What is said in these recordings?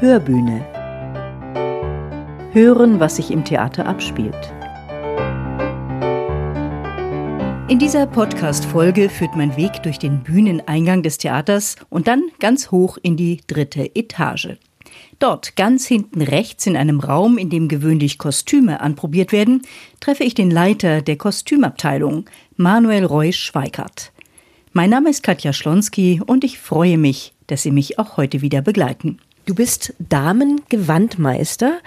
Hörbühne. Hören, was sich im Theater abspielt. In dieser Podcast-Folge führt mein Weg durch den Bühneneingang des Theaters und dann ganz hoch in die dritte Etage. Dort, ganz hinten rechts in einem Raum, in dem gewöhnlich Kostüme anprobiert werden, treffe ich den Leiter der Kostümabteilung, Manuel Reusch-Schweikart. Mein Name ist Katja Schlonski und ich freue mich, dass Sie mich auch heute wieder begleiten. Du bist Damengewandmeister.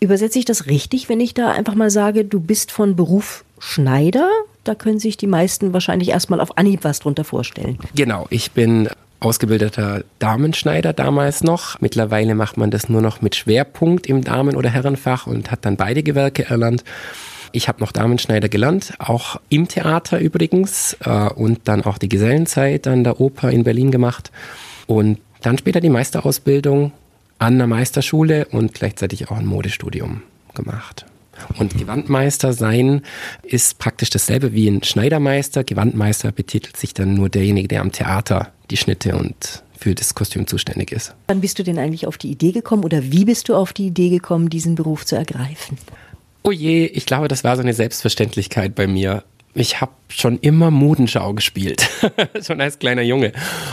Übersetze ich das richtig, wenn ich da einfach mal sage, du bist von Beruf Schneider? Da können sich die meisten wahrscheinlich erstmal auf Anhieb was drunter vorstellen. Genau, ich bin ausgebildeter Damenschneider damals noch. Mittlerweile macht man das nur noch mit Schwerpunkt im Damen- oder Herrenfach und hat dann beide Gewerke erlernt. Ich habe noch Damenschneider gelernt, auch im Theater übrigens äh, und dann auch die Gesellenzeit an der Oper in Berlin gemacht und dann später die Meisterausbildung an der Meisterschule und gleichzeitig auch ein Modestudium gemacht. Und Gewandmeister sein ist praktisch dasselbe wie ein Schneidermeister. Gewandmeister betitelt sich dann nur derjenige, der am Theater die Schnitte und für das Kostüm zuständig ist. Wann bist du denn eigentlich auf die Idee gekommen oder wie bist du auf die Idee gekommen, diesen Beruf zu ergreifen? Oh je, ich glaube, das war so eine Selbstverständlichkeit bei mir. Ich habe schon immer Modenschau gespielt, schon als kleiner Junge.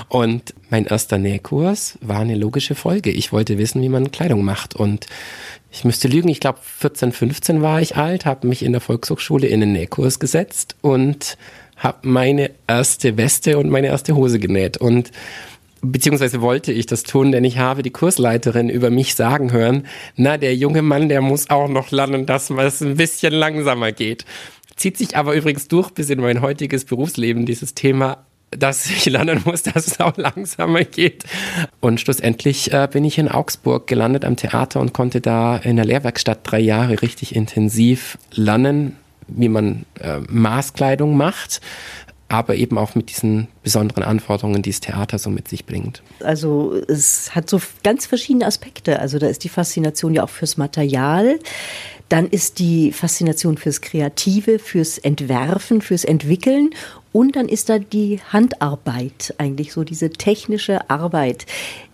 Und mein erster Nähkurs war eine logische Folge. Ich wollte wissen, wie man Kleidung macht. Und ich müsste lügen, ich glaube 14, 15 war ich alt, habe mich in der Volkshochschule in den Nähkurs gesetzt und habe meine erste Weste und meine erste Hose genäht. Und beziehungsweise wollte ich das tun, denn ich habe die Kursleiterin über mich sagen hören, na, der junge Mann, der muss auch noch lernen, dass es ein bisschen langsamer geht. Zieht sich aber übrigens durch bis in mein heutiges Berufsleben, dieses Thema, dass ich lernen muss, dass es auch langsamer geht. Und schlussendlich äh, bin ich in Augsburg gelandet am Theater und konnte da in der Lehrwerkstatt drei Jahre richtig intensiv lernen, wie man äh, Maßkleidung macht, aber eben auch mit diesen besonderen Anforderungen, die das Theater so mit sich bringt. Also es hat so ganz verschiedene Aspekte. Also da ist die Faszination ja auch fürs Material. Dann ist die Faszination fürs Kreative, fürs Entwerfen, fürs Entwickeln. Und dann ist da die Handarbeit, eigentlich so diese technische Arbeit.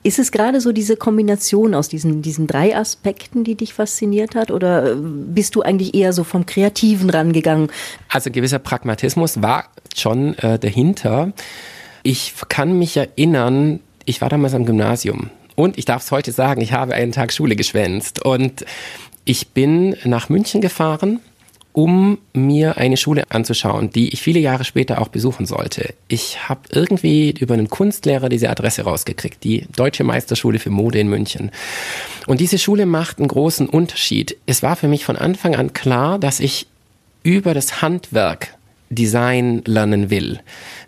Ist es gerade so diese Kombination aus diesen, diesen drei Aspekten, die dich fasziniert hat? Oder bist du eigentlich eher so vom Kreativen rangegangen? Also gewisser Pragmatismus war schon äh, dahinter. Ich kann mich erinnern, ich war damals am Gymnasium. Und ich darf es heute sagen, ich habe einen Tag Schule geschwänzt. Und ich bin nach München gefahren, um mir eine Schule anzuschauen, die ich viele Jahre später auch besuchen sollte. Ich habe irgendwie über einen Kunstlehrer diese Adresse rausgekriegt, die Deutsche Meisterschule für Mode in München. Und diese Schule macht einen großen Unterschied. Es war für mich von Anfang an klar, dass ich über das Handwerk Design lernen will.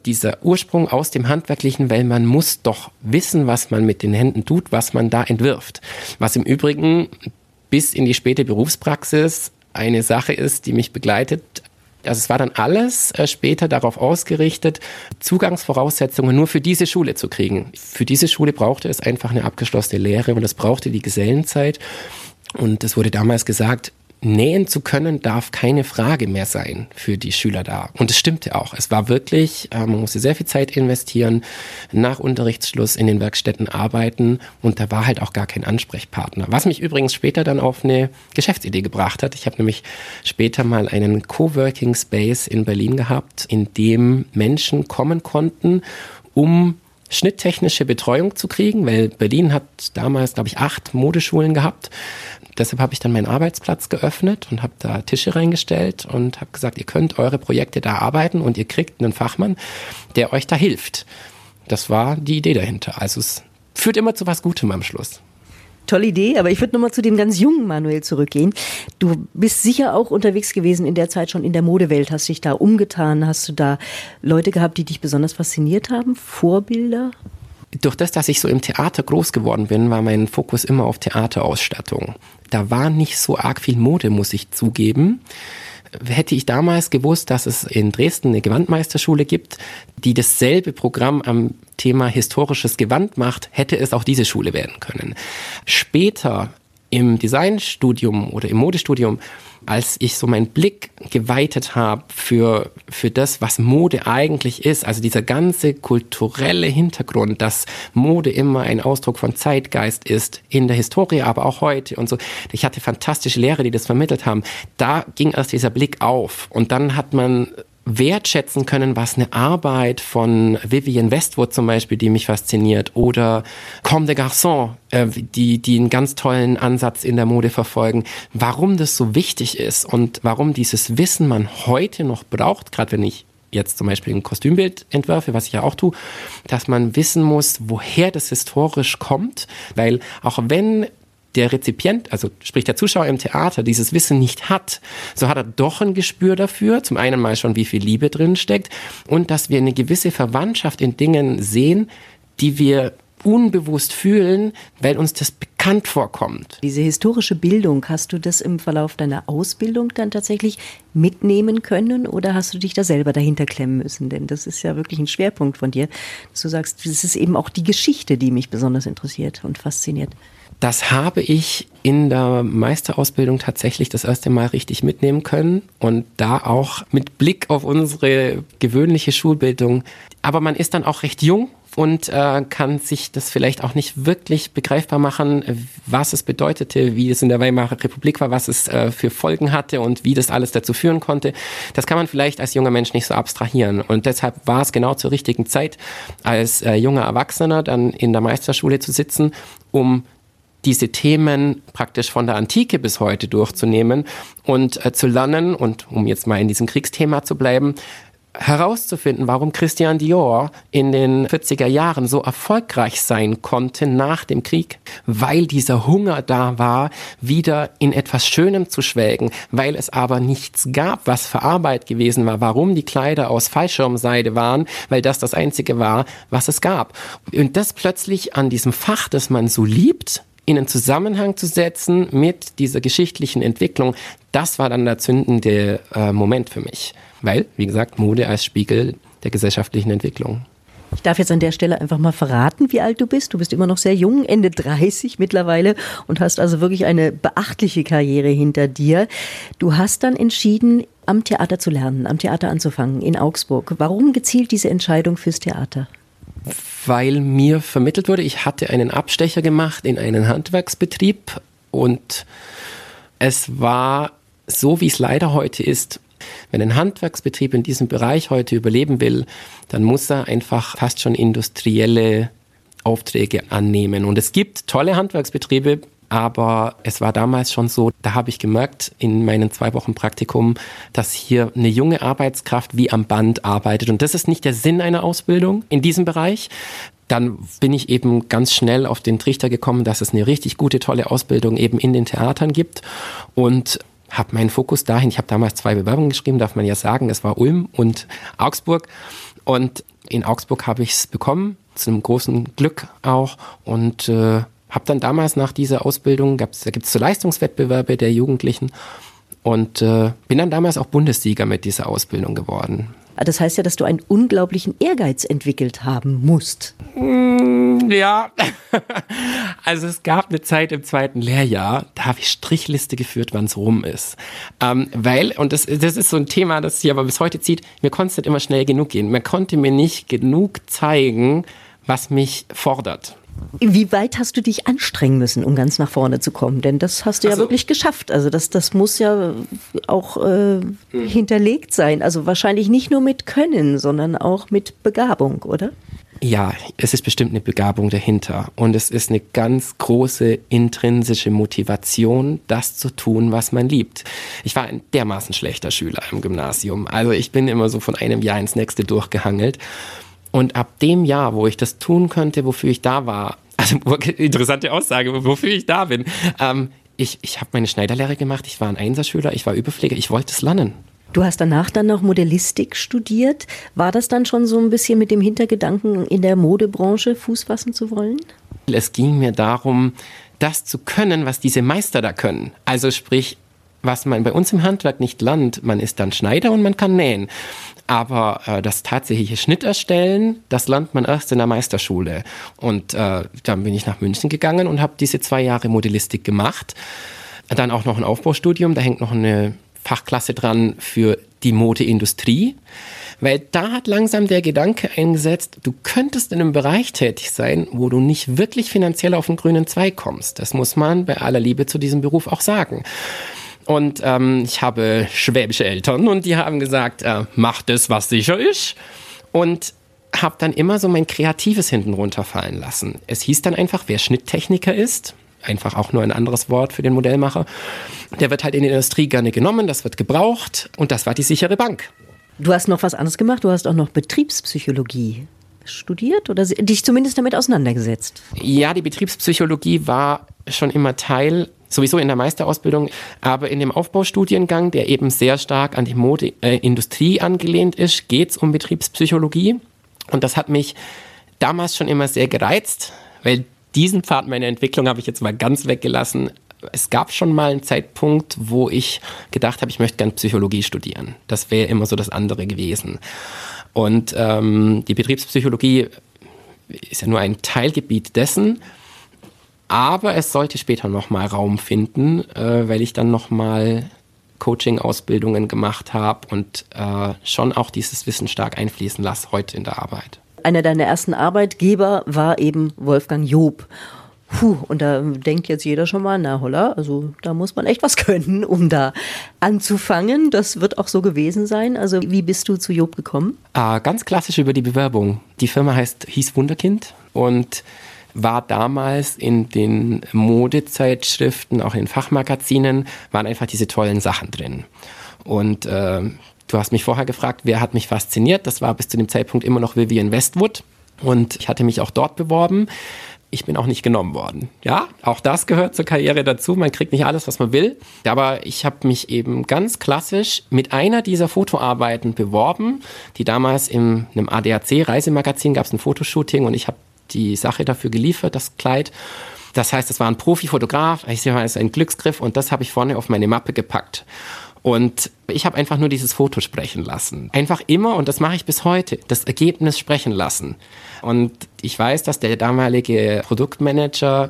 Dieser Ursprung aus dem Handwerklichen, weil man muss doch wissen, was man mit den Händen tut, was man da entwirft. Was im Übrigen bis in die späte Berufspraxis eine Sache ist, die mich begleitet. Also es war dann alles äh, später darauf ausgerichtet, Zugangsvoraussetzungen nur für diese Schule zu kriegen. Für diese Schule brauchte es einfach eine abgeschlossene Lehre und es brauchte die Gesellenzeit. Und es wurde damals gesagt, nähen zu können, darf keine Frage mehr sein für die Schüler da. Und es stimmte auch. Es war wirklich, äh, man musste sehr viel Zeit investieren, nach Unterrichtsschluss in den Werkstätten arbeiten und da war halt auch gar kein Ansprechpartner. Was mich übrigens später dann auf eine Geschäftsidee gebracht hat. Ich habe nämlich später mal einen Coworking Space in Berlin gehabt, in dem Menschen kommen konnten, um schnitttechnische Betreuung zu kriegen, weil Berlin hat damals, glaube ich, acht Modeschulen gehabt deshalb habe ich dann meinen Arbeitsplatz geöffnet und habe da Tische reingestellt und habe gesagt, ihr könnt eure Projekte da arbeiten und ihr kriegt einen Fachmann, der euch da hilft. Das war die Idee dahinter. Also es führt immer zu was Gutem am Schluss. Tolle Idee, aber ich würde nochmal zu dem ganz jungen Manuel zurückgehen. Du bist sicher auch unterwegs gewesen in der Zeit schon in der Modewelt, hast dich da umgetan, hast du da Leute gehabt, die dich besonders fasziniert haben, Vorbilder? durch das, dass ich so im Theater groß geworden bin, war mein Fokus immer auf Theaterausstattung. Da war nicht so arg viel Mode, muss ich zugeben. Hätte ich damals gewusst, dass es in Dresden eine Gewandmeisterschule gibt, die dasselbe Programm am Thema historisches Gewand macht, hätte es auch diese Schule werden können. Später im Designstudium oder im Modestudium, als ich so meinen Blick geweitet habe für, für das, was Mode eigentlich ist, also dieser ganze kulturelle Hintergrund, dass Mode immer ein Ausdruck von Zeitgeist ist, in der Historie, aber auch heute und so. Ich hatte fantastische Lehrer, die das vermittelt haben. Da ging erst dieser Blick auf und dann hat man wertschätzen können, was eine Arbeit von Vivienne Westwood zum Beispiel, die mich fasziniert, oder Comme des Garçons, äh, die, die einen ganz tollen Ansatz in der Mode verfolgen, warum das so wichtig ist und warum dieses Wissen man heute noch braucht, gerade wenn ich jetzt zum Beispiel ein Kostümbild entwerfe, was ich ja auch tue, dass man wissen muss, woher das historisch kommt, weil auch wenn der Rezipient, also sprich der Zuschauer im Theater, dieses Wissen nicht hat, so hat er doch ein Gespür dafür, zum einen mal schon, wie viel Liebe drin steckt und dass wir eine gewisse Verwandtschaft in Dingen sehen, die wir unbewusst fühlen, weil uns das bekannt vorkommt. Diese historische Bildung, hast du das im Verlauf deiner Ausbildung dann tatsächlich mitnehmen können oder hast du dich da selber dahinter klemmen müssen? Denn das ist ja wirklich ein Schwerpunkt von dir, dass du sagst, das ist eben auch die Geschichte, die mich besonders interessiert und fasziniert. Das habe ich in der Meisterausbildung tatsächlich das erste Mal richtig mitnehmen können und da auch mit Blick auf unsere gewöhnliche Schulbildung. Aber man ist dann auch recht jung und äh, kann sich das vielleicht auch nicht wirklich begreifbar machen, was es bedeutete, wie es in der Weimarer Republik war, was es äh, für Folgen hatte und wie das alles dazu führen konnte. Das kann man vielleicht als junger Mensch nicht so abstrahieren. Und deshalb war es genau zur richtigen Zeit, als äh, junger Erwachsener dann in der Meisterschule zu sitzen, um diese Themen praktisch von der Antike bis heute durchzunehmen und äh, zu lernen und um jetzt mal in diesem Kriegsthema zu bleiben, herauszufinden, warum Christian Dior in den 40er Jahren so erfolgreich sein konnte nach dem Krieg, weil dieser Hunger da war, wieder in etwas Schönem zu schwelgen, weil es aber nichts gab, was für Arbeit gewesen war, warum die Kleider aus Fallschirmseide waren, weil das das einzige war, was es gab. Und das plötzlich an diesem Fach, das man so liebt, in einen Zusammenhang zu setzen mit dieser geschichtlichen Entwicklung, das war dann der zündende äh, Moment für mich. Weil, wie gesagt, Mode als Spiegel der gesellschaftlichen Entwicklung. Ich darf jetzt an der Stelle einfach mal verraten, wie alt du bist. Du bist immer noch sehr jung, Ende 30 mittlerweile und hast also wirklich eine beachtliche Karriere hinter dir. Du hast dann entschieden, am Theater zu lernen, am Theater anzufangen in Augsburg. Warum gezielt diese Entscheidung fürs Theater? Weil mir vermittelt wurde, ich hatte einen Abstecher gemacht in einen Handwerksbetrieb und es war so, wie es leider heute ist. Wenn ein Handwerksbetrieb in diesem Bereich heute überleben will, dann muss er einfach fast schon industrielle Aufträge annehmen. Und es gibt tolle Handwerksbetriebe, aber es war damals schon so, da habe ich gemerkt in meinen zwei Wochen Praktikum, dass hier eine junge Arbeitskraft wie am Band arbeitet. Und das ist nicht der Sinn einer Ausbildung in diesem Bereich. Dann bin ich eben ganz schnell auf den Trichter gekommen, dass es eine richtig gute, tolle Ausbildung eben in den Theatern gibt. Und habe meinen Fokus dahin. Ich habe damals zwei Bewerbungen geschrieben, darf man ja sagen. Es war Ulm und Augsburg. Und in Augsburg habe ich es bekommen, zu einem großen Glück auch. Und äh, habe dann damals nach dieser Ausbildung, gab's, da gibt es so Leistungswettbewerbe der Jugendlichen und äh, bin dann damals auch Bundessieger mit dieser Ausbildung geworden. Das heißt ja, dass du einen unglaublichen Ehrgeiz entwickelt haben musst. Mm, ja, also es gab eine Zeit im zweiten Lehrjahr, da habe ich Strichliste geführt, wann es rum ist. Ähm, weil, und das, das ist so ein Thema, das sich aber bis heute zieht, mir konnte es nicht immer schnell genug gehen. Man konnte mir nicht genug zeigen, was mich fordert. Wie weit hast du dich anstrengen müssen, um ganz nach vorne zu kommen? Denn das hast du also, ja wirklich geschafft. Also das, das muss ja auch äh, hm. hinterlegt sein. Also wahrscheinlich nicht nur mit Können, sondern auch mit Begabung, oder? Ja, es ist bestimmt eine Begabung dahinter. Und es ist eine ganz große intrinsische Motivation, das zu tun, was man liebt. Ich war ein dermaßen schlechter Schüler im Gymnasium. Also ich bin immer so von einem Jahr ins nächste durchgehangelt. Und ab dem Jahr, wo ich das tun könnte, wofür ich da war, also interessante Aussage, wofür ich da bin, ähm, ich, ich habe meine Schneiderlehre gemacht, ich war ein Einserschüler, ich war Überpfleger, ich wollte es lernen. Du hast danach dann noch Modellistik studiert. War das dann schon so ein bisschen mit dem Hintergedanken, in der Modebranche Fuß fassen zu wollen? Es ging mir darum, das zu können, was diese Meister da können. Also sprich, was man bei uns im Handwerk nicht lernt, man ist dann Schneider und man kann nähen. Aber äh, das tatsächliche Schnitterstellen, das lernt man erst in der Meisterschule. Und äh, dann bin ich nach München gegangen und habe diese zwei Jahre Modellistik gemacht. Dann auch noch ein Aufbaustudium, da hängt noch eine Fachklasse dran für die Modeindustrie. Weil da hat langsam der Gedanke eingesetzt, du könntest in einem Bereich tätig sein, wo du nicht wirklich finanziell auf den grünen Zweig kommst. Das muss man bei aller Liebe zu diesem Beruf auch sagen. Und ähm, ich habe schwäbische Eltern und die haben gesagt, äh, mach das, was sicher ist. Und habe dann immer so mein Kreatives hinten runterfallen lassen. Es hieß dann einfach, wer Schnitttechniker ist, einfach auch nur ein anderes Wort für den Modellmacher, der wird halt in der Industrie gerne genommen, das wird gebraucht und das war die sichere Bank. Du hast noch was anderes gemacht, du hast auch noch Betriebspsychologie studiert oder dich zumindest damit auseinandergesetzt? Ja, die Betriebspsychologie war schon immer Teil sowieso in der Meisterausbildung, aber in dem Aufbaustudiengang, der eben sehr stark an die Modeindustrie äh, angelehnt ist, geht es um Betriebspsychologie. Und das hat mich damals schon immer sehr gereizt, weil diesen Pfad meiner Entwicklung habe ich jetzt mal ganz weggelassen. Es gab schon mal einen Zeitpunkt, wo ich gedacht habe, ich möchte gerne Psychologie studieren. Das wäre immer so das andere gewesen. Und ähm, die Betriebspsychologie ist ja nur ein Teilgebiet dessen. Aber es sollte später nochmal Raum finden, äh, weil ich dann nochmal Coaching-Ausbildungen gemacht habe und äh, schon auch dieses Wissen stark einfließen lasse heute in der Arbeit. Einer deiner ersten Arbeitgeber war eben Wolfgang Job. Puh, und da denkt jetzt jeder schon mal, na holla, also da muss man echt was können, um da anzufangen. Das wird auch so gewesen sein. Also wie bist du zu Job gekommen? Ah, ganz klassisch über die Bewerbung. Die Firma heißt, hieß Wunderkind und war damals in den Modezeitschriften, auch in Fachmagazinen, waren einfach diese tollen Sachen drin. Und äh, du hast mich vorher gefragt, wer hat mich fasziniert? Das war bis zu dem Zeitpunkt immer noch Vivian Westwood. Und ich hatte mich auch dort beworben. Ich bin auch nicht genommen worden. Ja, auch das gehört zur Karriere dazu. Man kriegt nicht alles, was man will. Aber ich habe mich eben ganz klassisch mit einer dieser Fotoarbeiten beworben, die damals in einem ADAC-Reisemagazin gab es ein Fotoshooting und ich habe die Sache dafür geliefert, das Kleid. Das heißt, es war ein Profifotograf, ich sehe mal, es ist ein Glücksgriff und das habe ich vorne auf meine Mappe gepackt. Und ich habe einfach nur dieses Foto sprechen lassen. Einfach immer, und das mache ich bis heute, das Ergebnis sprechen lassen. Und ich weiß, dass der damalige Produktmanager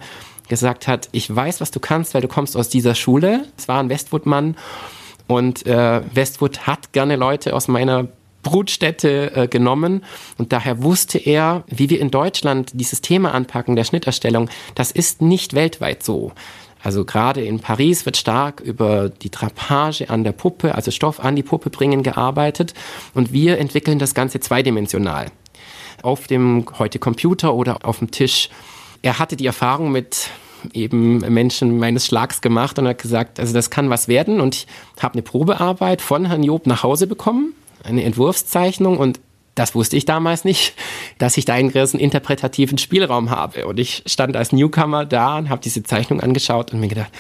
gesagt hat, ich weiß, was du kannst, weil du kommst aus dieser Schule. Es war ein Westwood-Mann. Und äh, Westwood hat gerne Leute aus meiner Brutstätte äh, genommen und daher wusste er, wie wir in Deutschland dieses Thema anpacken der Schnitterstellung, das ist nicht weltweit so. Also gerade in Paris wird stark über die Drapage an der Puppe, also Stoff an die Puppe bringen, gearbeitet und wir entwickeln das Ganze zweidimensional. Auf dem heute Computer oder auf dem Tisch. Er hatte die Erfahrung mit eben Menschen meines Schlags gemacht und hat gesagt, also das kann was werden und ich habe eine Probearbeit von Herrn Job nach Hause bekommen eine Entwurfszeichnung und das wusste ich damals nicht, dass ich da einen gewissen interpretativen Spielraum habe. Und ich stand als Newcomer da und habe diese Zeichnung angeschaut und mir gedacht,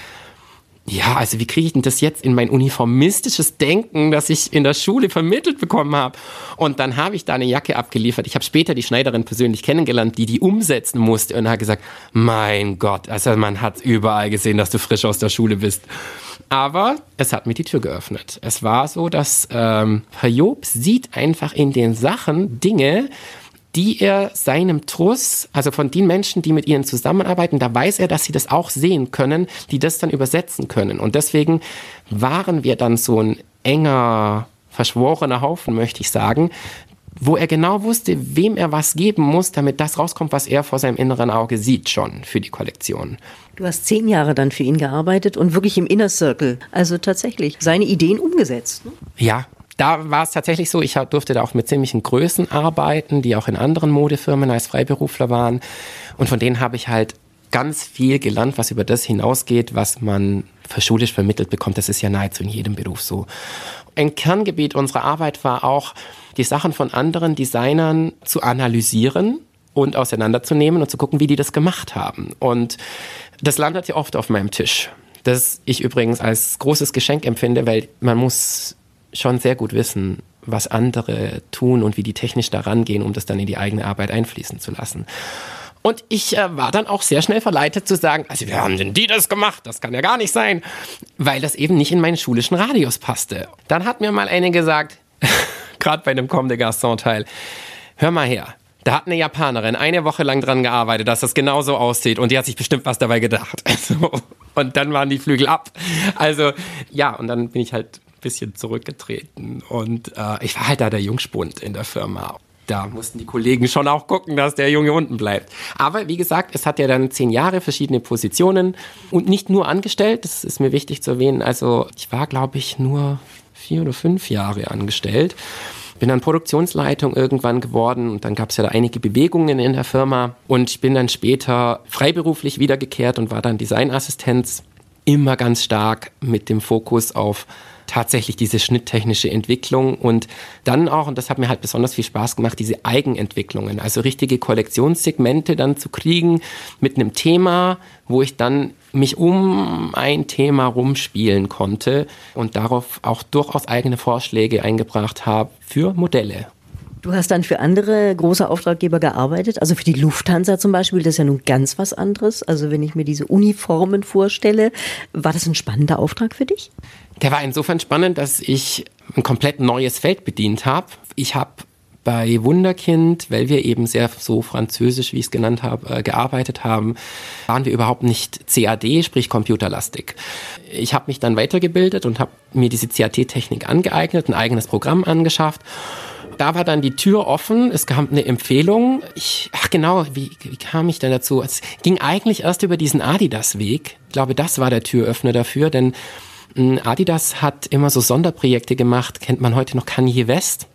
ja, also wie kriege ich denn das jetzt in mein uniformistisches Denken, das ich in der Schule vermittelt bekommen habe? Und dann habe ich da eine Jacke abgeliefert. Ich habe später die Schneiderin persönlich kennengelernt, die die umsetzen musste und hat gesagt, mein Gott, also man hat überall gesehen, dass du frisch aus der Schule bist. Aber es hat mir die Tür geöffnet. Es war so, dass ähm, Herr Job sieht einfach in den Sachen Dinge, die er seinem Truss, also von den Menschen, die mit ihnen zusammenarbeiten, da weiß er, dass sie das auch sehen können, die das dann übersetzen können. Und deswegen waren wir dann so ein enger, verschworener Haufen, möchte ich sagen, wo er genau wusste, wem er was geben muss, damit das rauskommt, was er vor seinem inneren Auge sieht schon für die Kollektion. Du hast zehn Jahre dann für ihn gearbeitet und wirklich im Inner Circle, also tatsächlich seine Ideen umgesetzt. Ne? Ja, da war es tatsächlich so, ich durfte da auch mit ziemlichen Größen arbeiten, die auch in anderen Modefirmen als Freiberufler waren. Und von denen habe ich halt ganz viel gelernt, was über das hinausgeht, was man verschulisch vermittelt bekommt. Das ist ja nahezu in jedem Beruf so. Ein Kerngebiet unserer Arbeit war auch, die Sachen von anderen Designern zu analysieren und auseinanderzunehmen und zu gucken, wie die das gemacht haben. Und das landet ja oft auf meinem Tisch. Das ich übrigens als großes Geschenk empfinde, weil man muss schon sehr gut wissen, was andere tun und wie die technisch daran gehen, um das dann in die eigene Arbeit einfließen zu lassen. Und ich äh, war dann auch sehr schnell verleitet zu sagen, also wie haben denn die das gemacht? Das kann ja gar nicht sein, weil das eben nicht in meinen schulischen Radius passte. Dann hat mir mal eine gesagt, gerade bei einem Comme des Garçons-Teil. Hör mal her. Da hat eine Japanerin eine Woche lang dran gearbeitet, dass das genauso aussieht und die hat sich bestimmt was dabei gedacht. Und dann waren die Flügel ab. Also ja, und dann bin ich halt ein bisschen zurückgetreten und äh, ich war halt da der Jungspund in der Firma da mussten die Kollegen schon auch gucken, dass der Junge unten bleibt. Aber wie gesagt, es hat ja dann zehn Jahre verschiedene Positionen und nicht nur angestellt, das ist mir wichtig zu erwähnen. Also ich war, glaube ich, nur vier oder fünf Jahre angestellt. Bin dann Produktionsleitung irgendwann geworden und dann gab es ja da einige Bewegungen in der Firma und ich bin dann später freiberuflich wiedergekehrt und war dann Designassistenz immer ganz stark mit dem Fokus auf tatsächlich diese schnitttechnische Entwicklung und dann auch, und das hat mir halt besonders viel Spaß gemacht, diese Eigenentwicklungen, also richtige Kollektionssegmente dann zu kriegen mit einem Thema, wo ich dann mich um ein Thema rumspielen konnte und darauf auch durchaus eigene Vorschläge eingebracht habe für Modelle. Du hast dann für andere große Auftraggeber gearbeitet, also für die Lufthansa zum Beispiel, das ist ja nun ganz was anderes. Also wenn ich mir diese Uniformen vorstelle, war das ein spannender Auftrag für dich? Der war insofern spannend, dass ich ein komplett neues Feld bedient habe. Ich habe bei Wunderkind, weil wir eben sehr so französisch, wie ich es genannt habe, äh, gearbeitet haben, waren wir überhaupt nicht CAD, sprich computerlastig. Ich habe mich dann weitergebildet und habe mir diese CAD-Technik angeeignet, ein eigenes Programm angeschafft da war dann die Tür offen, es gab eine Empfehlung. Ich, ach genau, wie, wie kam ich denn dazu? Es ging eigentlich erst über diesen Adidas-Weg. Ich glaube, das war der Türöffner dafür, denn hm, Adidas hat immer so Sonderprojekte gemacht, kennt man heute noch Kanye West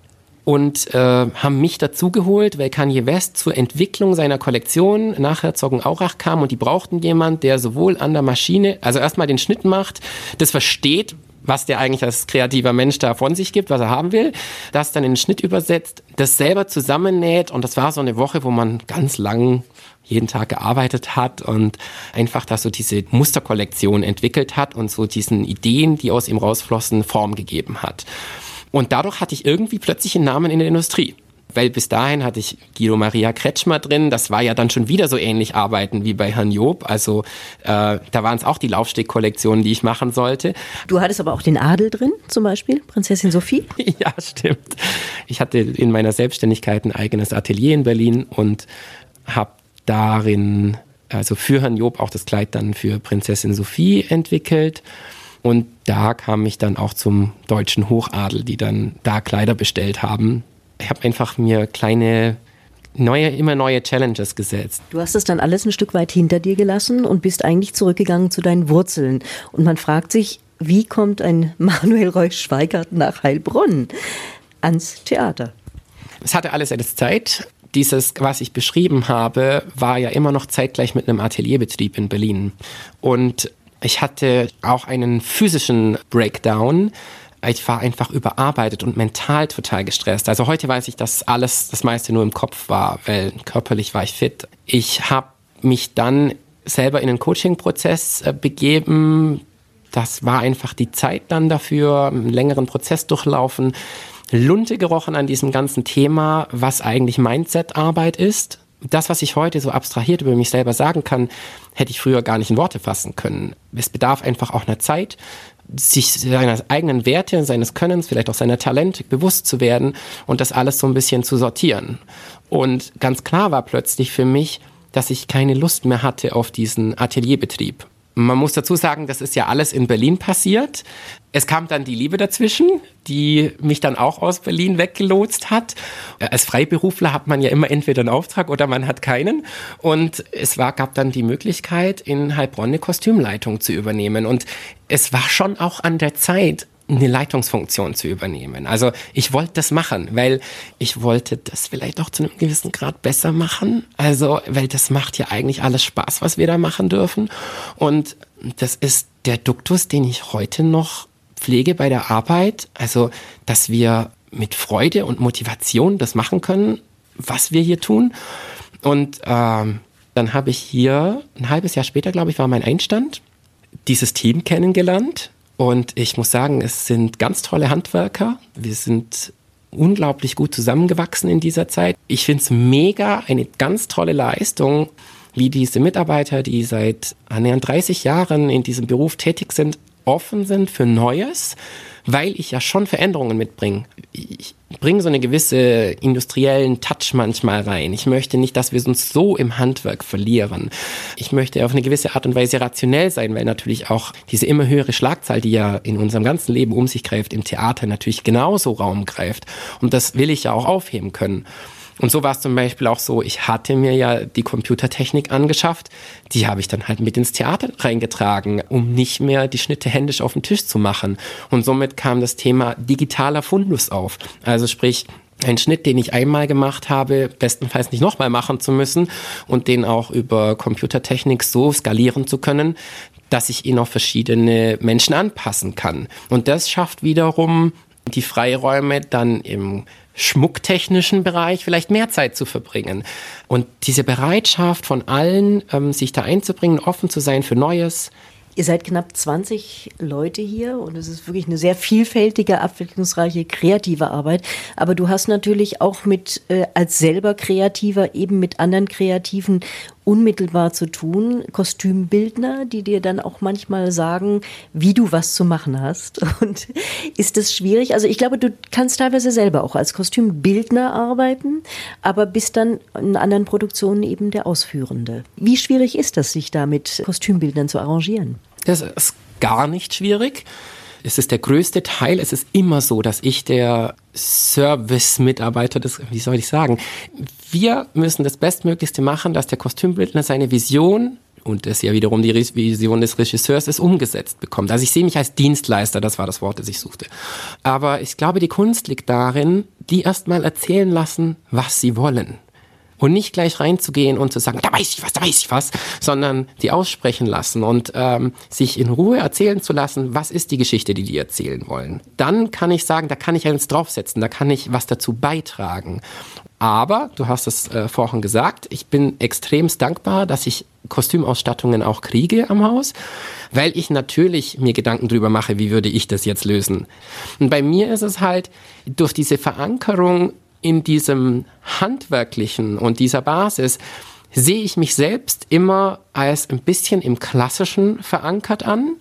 und äh, haben mich dazugeholt, weil Kanye West zur Entwicklung seiner Kollektion nach Herzogenaurach kam und die brauchten jemand, der sowohl an der Maschine, also erstmal den Schnitt macht, das versteht, was der eigentlich als kreativer Mensch da von sich gibt, was er haben will, das dann in den Schnitt übersetzt, das selber zusammennäht und das war so eine Woche, wo man ganz lang jeden Tag gearbeitet hat und einfach da so diese Musterkollektion entwickelt hat und so diesen Ideen, die aus ihm rausflossen, Form gegeben hat. Und dadurch hatte ich irgendwie plötzlich einen Namen in der Industrie weil bis dahin hatte ich Guido Maria Kretschmer drin. Das war ja dann schon wieder so ähnlich arbeiten wie bei Herrn Job. Also äh, da waren es auch die Laufstegkollektionen, die ich machen sollte. Du hattest aber auch den Adel drin, zum Beispiel, Prinzessin Sophie? ja, stimmt. Ich hatte in meiner Selbstständigkeit ein eigenes Atelier in Berlin und habe darin, also für Herrn Job auch das Kleid dann für Prinzessin Sophie entwickelt. Und da kam ich dann auch zum deutschen Hochadel, die dann da Kleider bestellt haben ich habe einfach mir kleine neue, immer neue Challenges gesetzt. Du hast es dann alles ein Stück weit hinter dir gelassen und bist eigentlich zurückgegangen zu deinen Wurzeln. Und man fragt sich, wie kommt ein Manuel Reusch-Schweigert nach Heilbronn ans Theater? Es hatte alles seine Zeit. Dieses, was ich beschrieben habe, war ja immer noch zeitgleich mit einem Atelierbetrieb in Berlin. Und ich hatte auch einen physischen Breakdown, ich war einfach überarbeitet und mental total gestresst. Also heute weiß ich, dass alles, das meiste nur im Kopf war, weil körperlich war ich fit. Ich habe mich dann selber in einen Coaching-Prozess äh, begeben. Das war einfach die Zeit dann dafür, einen längeren Prozess durchlaufen. Lunte gerochen an diesem ganzen Thema, was eigentlich Mindset-Arbeit ist. Das, was ich heute so abstrahiert über mich selber sagen kann, hätte ich früher gar nicht in Worte fassen können. Es bedarf einfach auch einer Zeit, sich seiner eigenen Werte, seines Könnens, vielleicht auch seiner Talente bewusst zu werden und das alles so ein bisschen zu sortieren. Und ganz klar war plötzlich für mich, dass ich keine Lust mehr hatte auf diesen Atelierbetrieb. Man muss dazu sagen, das ist ja alles in Berlin passiert. Es kam dann die Liebe dazwischen, die mich dann auch aus Berlin weggelotst hat. Als Freiberufler hat man ja immer entweder einen Auftrag oder man hat keinen. Und es war, gab dann die Möglichkeit, in Heilbronn eine Kostümleitung zu übernehmen. Und es war schon auch an der Zeit, eine Leitungsfunktion zu übernehmen. Also ich wollte das machen, weil ich wollte das vielleicht auch zu einem gewissen Grad besser machen. Also, weil das macht ja eigentlich alles Spaß, was wir da machen dürfen. Und das ist der Duktus, den ich heute noch pflege bei der Arbeit. Also, dass wir mit Freude und Motivation das machen können, was wir hier tun. Und ähm, dann habe ich hier ein halbes Jahr später, glaube ich, war mein Einstand, dieses Team kennengelernt und ich muss sagen, es sind ganz tolle Handwerker. Wir sind unglaublich gut zusammengewachsen in dieser Zeit. Ich finde es mega, eine ganz tolle Leistung, wie diese Mitarbeiter, die seit annähernd 30 Jahren in diesem Beruf tätig sind, offen sind für Neues, weil ich ja schon Veränderungen mitbringe. Ich bringe so eine gewisse industriellen Touch manchmal rein. Ich möchte nicht, dass wir uns so im Handwerk verlieren. Ich möchte auf eine gewisse Art und Weise rationell sein, weil natürlich auch diese immer höhere Schlagzahl, die ja in unserem ganzen Leben um sich greift, im Theater natürlich genauso Raum greift. Und das will ich ja auch aufheben können. Und so war es zum Beispiel auch so, ich hatte mir ja die Computertechnik angeschafft, die habe ich dann halt mit ins Theater reingetragen, um nicht mehr die Schnitte händisch auf dem Tisch zu machen. Und somit kam das Thema digitaler Fundus auf. Also sprich, ein Schnitt, den ich einmal gemacht habe, bestenfalls nicht nochmal machen zu müssen und den auch über Computertechnik so skalieren zu können, dass ich ihn auf verschiedene Menschen anpassen kann. Und das schafft wiederum die Freiräume dann im schmucktechnischen Bereich vielleicht mehr Zeit zu verbringen. Und diese Bereitschaft von allen, ähm, sich da einzubringen, offen zu sein für Neues, Ihr seid knapp 20 Leute hier und es ist wirklich eine sehr vielfältige, abwechslungsreiche, kreative Arbeit. Aber du hast natürlich auch mit, äh, als selber Kreativer, eben mit anderen Kreativen unmittelbar zu tun. Kostümbildner, die dir dann auch manchmal sagen, wie du was zu machen hast. Und ist das schwierig? Also ich glaube, du kannst teilweise selber auch als Kostümbildner arbeiten, aber bist dann in anderen Produktionen eben der Ausführende. Wie schwierig ist das, sich da mit Kostümbildnern zu arrangieren? Das ist gar nicht schwierig. Es ist der größte Teil. Es ist immer so, dass ich der Service-Mitarbeiter des, wie soll ich sagen, wir müssen das Bestmöglichste machen, dass der Kostümbildner seine Vision und das ja wiederum die Vision des Regisseurs ist, umgesetzt bekommt. Also ich sehe mich als Dienstleister, das war das Wort, das ich suchte. Aber ich glaube, die Kunst liegt darin, die erstmal erzählen lassen, was sie wollen und nicht gleich reinzugehen und zu sagen, da weiß ich was, da weiß ich was, sondern die aussprechen lassen und ähm, sich in Ruhe erzählen zu lassen, was ist die Geschichte, die die erzählen wollen. Dann kann ich sagen, da kann ich eins draufsetzen, da kann ich was dazu beitragen. Aber, du hast es äh, vorhin gesagt, ich bin extremst dankbar, dass ich Kostümausstattungen auch kriege am Haus, weil ich natürlich mir Gedanken drüber mache, wie würde ich das jetzt lösen. Und bei mir ist es halt durch diese Verankerung in diesem handwerklichen und dieser Basis sehe ich mich selbst immer als ein bisschen im Klassischen verankert an.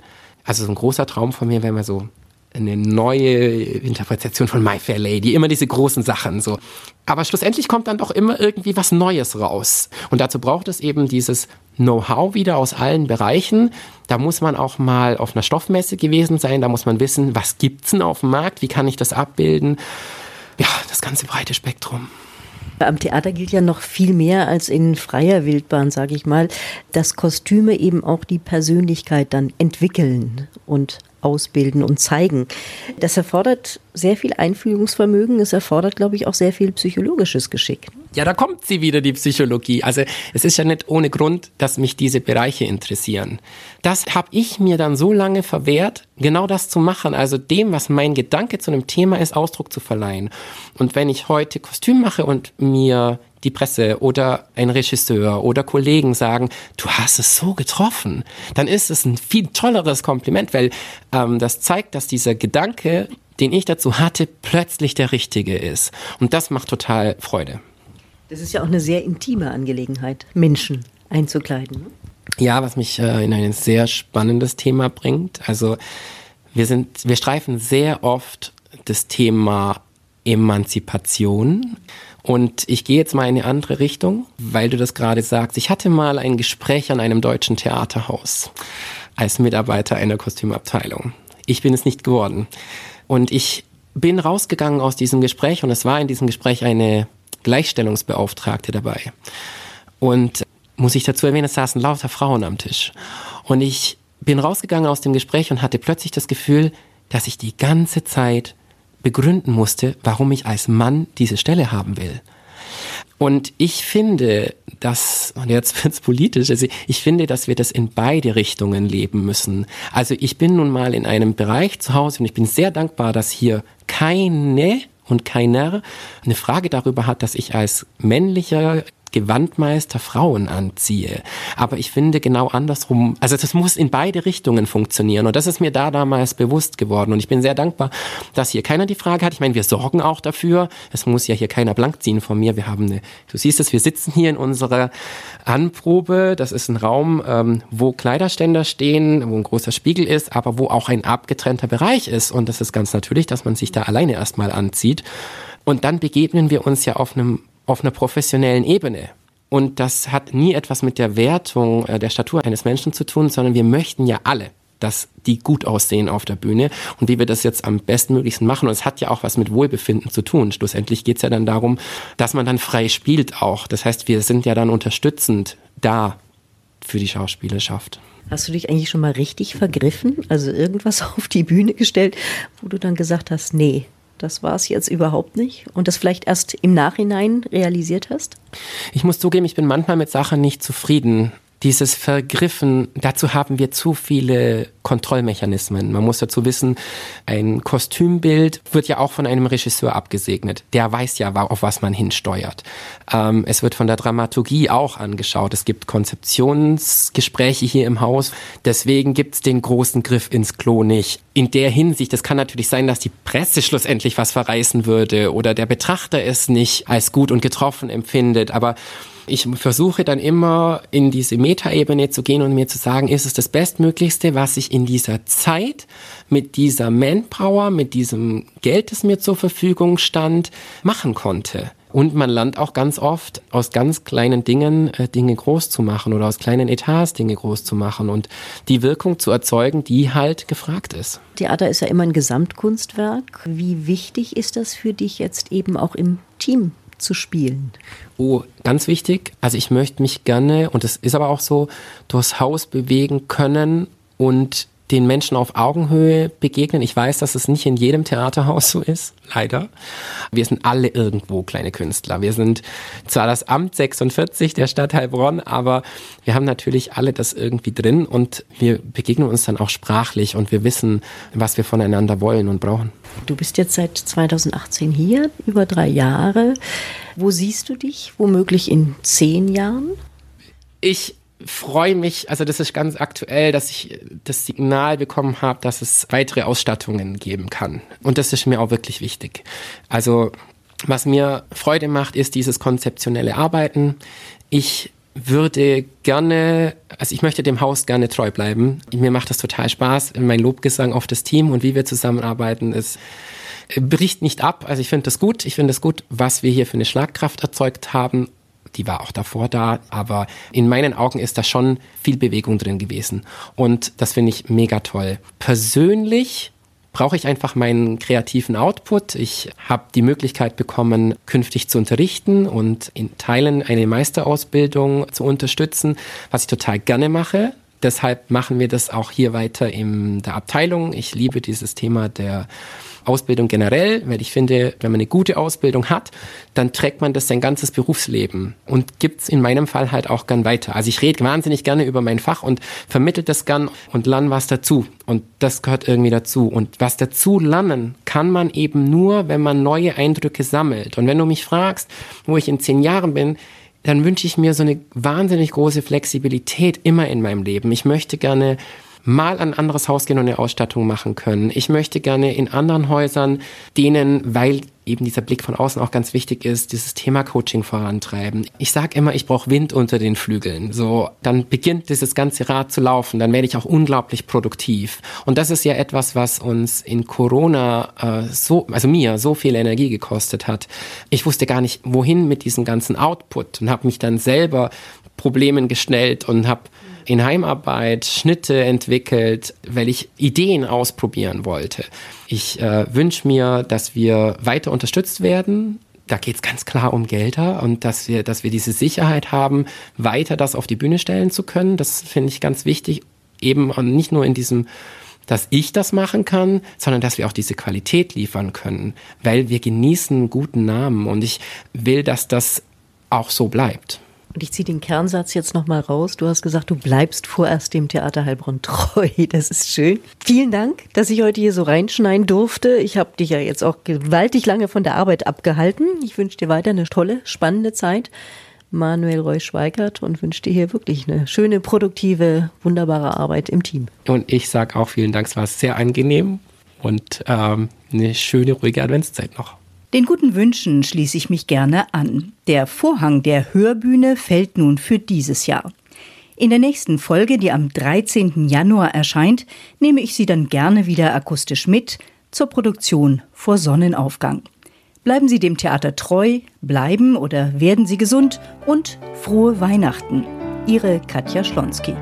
Also so ein großer Traum von mir wäre mal so eine neue Interpretation von My Fair Lady, immer diese großen Sachen so. Aber schlussendlich kommt dann doch immer irgendwie was Neues raus. Und dazu braucht es eben dieses Know-how wieder aus allen Bereichen. Da muss man auch mal auf einer Stoffmesse gewesen sein, da muss man wissen, was gibt's denn auf dem Markt, wie kann ich das abbilden ja, das ganze breite Spektrum. Am Theater gilt ja noch viel mehr als in freier Wildbahn, sage ich mal, dass Kostüme eben auch die Persönlichkeit dann entwickeln und ausbilden und zeigen. Das erfordert sehr viel Einfühlungsvermögen, es erfordert, glaube ich, auch sehr viel psychologisches Geschick. Ja, da kommt sie wieder, die Psychologie. Also es ist ja nicht ohne Grund, dass mich diese Bereiche interessieren. Das habe ich mir dann so lange verwehrt, genau das zu machen, also dem, was mein Gedanke zu einem Thema ist, Ausdruck zu verleihen. Und wenn ich heute Kostüm mache und mir die Presse oder ein Regisseur oder Kollegen sagen, du hast es so getroffen, dann ist es ein viel tolleres Kompliment, weil ähm, das zeigt, dass dieser Gedanke, den ich dazu hatte, plötzlich der richtige ist. Und das macht total Freude. Das ist ja auch eine sehr intime Angelegenheit, Menschen einzukleiden. Ne? Ja, was mich äh, in ein sehr spannendes Thema bringt. Also wir sind, wir streifen sehr oft das Thema Emanzipation. Und ich gehe jetzt mal in eine andere Richtung, weil du das gerade sagst. Ich hatte mal ein Gespräch an einem deutschen Theaterhaus als Mitarbeiter einer Kostümabteilung. Ich bin es nicht geworden. Und ich bin rausgegangen aus diesem Gespräch und es war in diesem Gespräch eine Gleichstellungsbeauftragte dabei. Und muss ich dazu erwähnen, es saßen lauter Frauen am Tisch. Und ich bin rausgegangen aus dem Gespräch und hatte plötzlich das Gefühl, dass ich die ganze Zeit begründen musste, warum ich als Mann diese Stelle haben will. Und ich finde, dass, und jetzt wird's politisch, also ich finde, dass wir das in beide Richtungen leben müssen. Also ich bin nun mal in einem Bereich zu Hause und ich bin sehr dankbar, dass hier keine und keiner eine Frage darüber hat, dass ich als männlicher Gewandmeister Frauen anziehe. Aber ich finde genau andersrum, also das muss in beide Richtungen funktionieren. Und das ist mir da damals bewusst geworden. Und ich bin sehr dankbar, dass hier keiner die Frage hat. Ich meine, wir sorgen auch dafür. Es muss ja hier keiner blank ziehen von mir. Wir haben eine, du siehst es, wir sitzen hier in unserer Anprobe. Das ist ein Raum, ähm, wo Kleiderständer stehen, wo ein großer Spiegel ist, aber wo auch ein abgetrennter Bereich ist. Und das ist ganz natürlich, dass man sich da alleine erstmal anzieht. Und dann begegnen wir uns ja auf einem auf einer professionellen Ebene. Und das hat nie etwas mit der Wertung äh, der Statur eines Menschen zu tun, sondern wir möchten ja alle, dass die gut aussehen auf der Bühne und wie wir das jetzt am bestmöglichsten machen. Und es hat ja auch was mit Wohlbefinden zu tun. Schlussendlich geht es ja dann darum, dass man dann frei spielt auch. Das heißt, wir sind ja dann unterstützend da für die Schauspielerschaft. Hast du dich eigentlich schon mal richtig vergriffen? Also irgendwas auf die Bühne gestellt, wo du dann gesagt hast, nee, das war es jetzt überhaupt nicht und das vielleicht erst im Nachhinein realisiert hast? Ich muss zugeben, ich bin manchmal mit Sachen nicht zufrieden dieses Vergriffen, dazu haben wir zu viele Kontrollmechanismen. Man muss dazu wissen, ein Kostümbild wird ja auch von einem Regisseur abgesegnet. Der weiß ja, auf was man hinsteuert. Ähm, es wird von der Dramaturgie auch angeschaut. Es gibt Konzeptionsgespräche hier im Haus. Deswegen gibt's den großen Griff ins Klo nicht. In der Hinsicht, es kann natürlich sein, dass die Presse schlussendlich was verreißen würde oder der Betrachter es nicht als gut und getroffen empfindet. Aber ich versuche dann immer in diese Metaebene zu gehen und mir zu sagen, ist es das Bestmöglichste, was ich in dieser Zeit mit dieser Manpower, mit diesem Geld, das mir zur Verfügung stand, machen konnte. Und man lernt auch ganz oft aus ganz kleinen Dingen äh, Dinge groß zu machen oder aus kleinen Etats Dinge groß zu machen und die Wirkung zu erzeugen, die halt gefragt ist. Theater ist ja immer ein Gesamtkunstwerk. Wie wichtig ist das für dich jetzt eben auch im Team zu spielen? Oh, ganz wichtig. Also ich möchte mich gerne, und es ist aber auch so, durchs Haus bewegen können und den Menschen auf Augenhöhe begegnen. Ich weiß, dass es nicht in jedem Theaterhaus so ist, leider. Wir sind alle irgendwo kleine Künstler. Wir sind zwar das Amt 46 der Stadt Heilbronn, aber wir haben natürlich alle das irgendwie drin und wir begegnen uns dann auch sprachlich und wir wissen, was wir voneinander wollen und brauchen. Du bist jetzt seit 2018 hier, über drei Jahre. Wo siehst du dich womöglich in zehn Jahren? Ich freue mich, also das ist ganz aktuell, dass ich das Signal bekommen habe, dass es weitere Ausstattungen geben kann. Und das ist mir auch wirklich wichtig. Also was mir Freude macht, ist dieses konzeptionelle Arbeiten. Ich würde gerne, also ich möchte dem Haus gerne treu bleiben. Mir macht das total Spaß. Mein Lobgesang auf das Team und wie wir zusammenarbeiten ist bricht nicht ab. Also ich finde das gut. Ich finde es gut, was wir hier für eine Schlagkraft erzeugt haben die war auch davor da, aber in meinen Augen ist da schon viel Bewegung drin gewesen. Und das finde ich mega toll. Persönlich brauche ich einfach meinen kreativen Output. Ich habe die Möglichkeit bekommen, künftig zu unterrichten und in Teilen eine Meisterausbildung zu unterstützen, was ich total gerne mache. Deshalb machen wir das auch hier weiter in der Abteilung. Ich liebe dieses Thema der Ausbildung generell, weil ich finde, wenn man eine gute Ausbildung hat, dann trägt man das sein ganzes Berufsleben und gibt es in meinem Fall halt auch gern weiter. Also ich rede wahnsinnig gerne über mein Fach und vermittelt das gern und lerne was dazu. Und das gehört irgendwie dazu. Und was dazu lernen kann man eben nur, wenn man neue Eindrücke sammelt. Und wenn du mich fragst, wo ich in zehn Jahren bin, dann wünsche ich mir so eine wahnsinnig große Flexibilität immer in meinem Leben. Ich möchte gerne mal ein anderes Haus gehen und eine Ausstattung machen können. Ich möchte gerne in anderen Häusern denen, weil eben dieser Blick von außen auch ganz wichtig ist, dieses Thema Coaching vorantreiben. Ich sage immer, ich brauche Wind unter den Flügeln. So, dann beginnt dieses ganze Rad zu laufen, dann werde ich auch unglaublich produktiv. Und das ist ja etwas, was uns in Corona äh, so, also mir so viel Energie gekostet hat. Ich wusste gar nicht, wohin mit diesem ganzen Output und habe mich dann selber Problemen gestellt und habe in Heimarbeit Schnitte entwickelt, weil ich Ideen ausprobieren wollte. Ich äh, wünsche mir, dass wir weiter unterstützt werden. Da geht es ganz klar um Gelder und dass wir, dass wir diese Sicherheit haben, weiter das auf die Bühne stellen zu können. Das finde ich ganz wichtig. Eben nicht nur in diesem dass ich das machen kann, sondern dass wir auch diese Qualität liefern können, weil wir genießen guten Namen und ich will, dass das auch so bleibt. Und ich ziehe den Kernsatz jetzt nochmal raus. Du hast gesagt, du bleibst vorerst dem Theater Heilbronn treu. Das ist schön. Vielen Dank, dass ich heute hier so reinschneiden durfte. Ich habe dich ja jetzt auch gewaltig lange von der Arbeit abgehalten. Ich wünsche dir weiter eine tolle, spannende Zeit. Manuel Roy-Schweigert und wünsche dir hier wirklich eine schöne, produktive, wunderbare Arbeit im Team. Und ich sage auch vielen Dank, es war sehr angenehm und ähm, eine schöne, ruhige Adventszeit noch. Den guten Wünschen schließe ich mich gerne an. Der Vorhang der Hörbühne fällt nun für dieses Jahr. In der nächsten Folge, die am 13. Januar erscheint, nehme ich Sie dann gerne wieder akustisch mit zur Produktion vor Sonnenaufgang. Bleiben Sie dem Theater treu, bleiben oder werden Sie gesund und frohe Weihnachten. Ihre Katja Schlonski.